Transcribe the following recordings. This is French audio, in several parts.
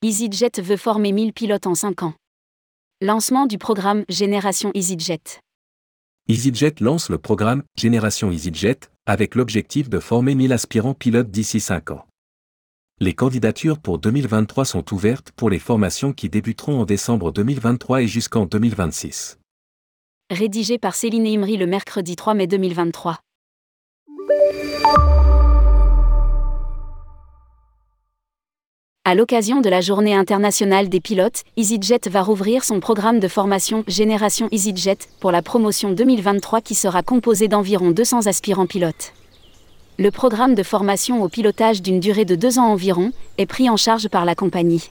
EasyJet veut former 1000 pilotes en 5 ans. Lancement du programme Génération EasyJet. EasyJet lance le programme Génération EasyJet avec l'objectif de former 1000 aspirants pilotes d'ici 5 ans. Les candidatures pour 2023 sont ouvertes pour les formations qui débuteront en décembre 2023 et jusqu'en 2026. Rédigé par Céline Imri le mercredi 3 mai 2023. À l'occasion de la Journée internationale des pilotes, EasyJet va rouvrir son programme de formation Génération EasyJet pour la promotion 2023 qui sera composé d'environ 200 aspirants pilotes. Le programme de formation au pilotage d'une durée de deux ans environ est pris en charge par la compagnie.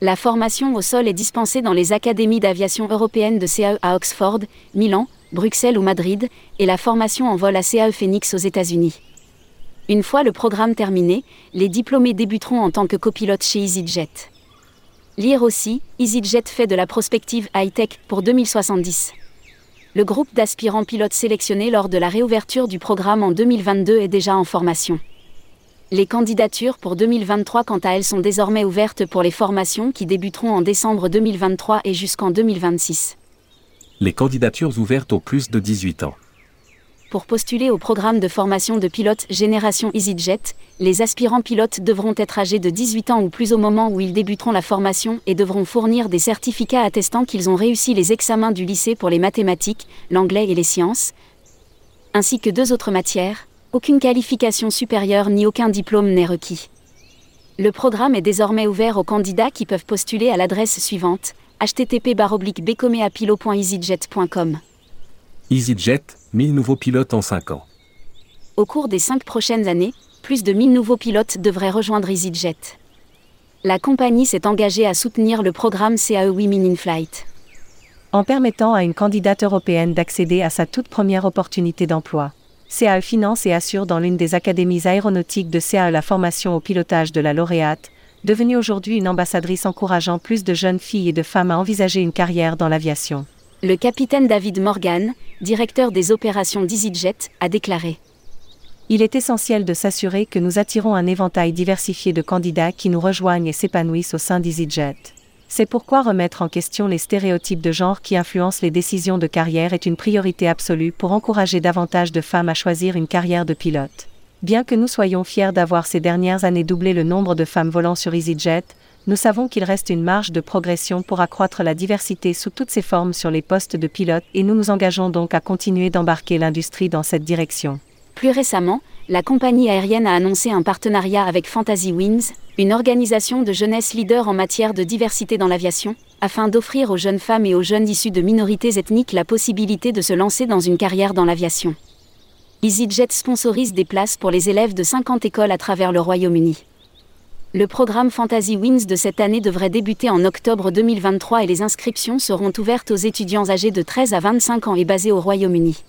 La formation au sol est dispensée dans les académies d'aviation européennes de CAE à Oxford, Milan, Bruxelles ou Madrid, et la formation en vol à CAE Phoenix aux États-Unis. Une fois le programme terminé, les diplômés débuteront en tant que copilotes chez EasyJet. Lire aussi, EasyJet fait de la prospective high-tech pour 2070. Le groupe d'aspirants pilotes sélectionnés lors de la réouverture du programme en 2022 est déjà en formation. Les candidatures pour 2023 quant à elles sont désormais ouvertes pour les formations qui débuteront en décembre 2023 et jusqu'en 2026. Les candidatures ouvertes aux plus de 18 ans. Pour postuler au programme de formation de pilote Génération EasyJet, les aspirants pilotes devront être âgés de 18 ans ou plus au moment où ils débuteront la formation et devront fournir des certificats attestant qu'ils ont réussi les examens du lycée pour les mathématiques, l'anglais et les sciences, ainsi que deux autres matières. Aucune qualification supérieure ni aucun diplôme n'est requis. Le programme est désormais ouvert aux candidats qui peuvent postuler à l'adresse suivante http becomeapilo.easyjet.com. EasyJet, 1000 nouveaux pilotes en 5 ans. Au cours des cinq prochaines années, plus de 1000 nouveaux pilotes devraient rejoindre EasyJet. La compagnie s'est engagée à soutenir le programme CAE Women in Flight. En permettant à une candidate européenne d'accéder à sa toute première opportunité d'emploi, CAE finance et assure dans l'une des académies aéronautiques de CAE la formation au pilotage de la lauréate, devenue aujourd'hui une ambassadrice encourageant plus de jeunes filles et de femmes à envisager une carrière dans l'aviation. Le capitaine David Morgan, directeur des opérations d'EasyJet, a déclaré Il est essentiel de s'assurer que nous attirons un éventail diversifié de candidats qui nous rejoignent et s'épanouissent au sein d'EasyJet. C'est pourquoi remettre en question les stéréotypes de genre qui influencent les décisions de carrière est une priorité absolue pour encourager davantage de femmes à choisir une carrière de pilote. Bien que nous soyons fiers d'avoir ces dernières années doublé le nombre de femmes volant sur EasyJet, nous savons qu'il reste une marge de progression pour accroître la diversité sous toutes ses formes sur les postes de pilote et nous nous engageons donc à continuer d'embarquer l'industrie dans cette direction. Plus récemment, la compagnie aérienne a annoncé un partenariat avec Fantasy Wings, une organisation de jeunesse leader en matière de diversité dans l'aviation, afin d'offrir aux jeunes femmes et aux jeunes issus de minorités ethniques la possibilité de se lancer dans une carrière dans l'aviation. EasyJet sponsorise des places pour les élèves de 50 écoles à travers le Royaume-Uni. Le programme Fantasy Wins de cette année devrait débuter en octobre 2023 et les inscriptions seront ouvertes aux étudiants âgés de 13 à 25 ans et basés au Royaume-Uni.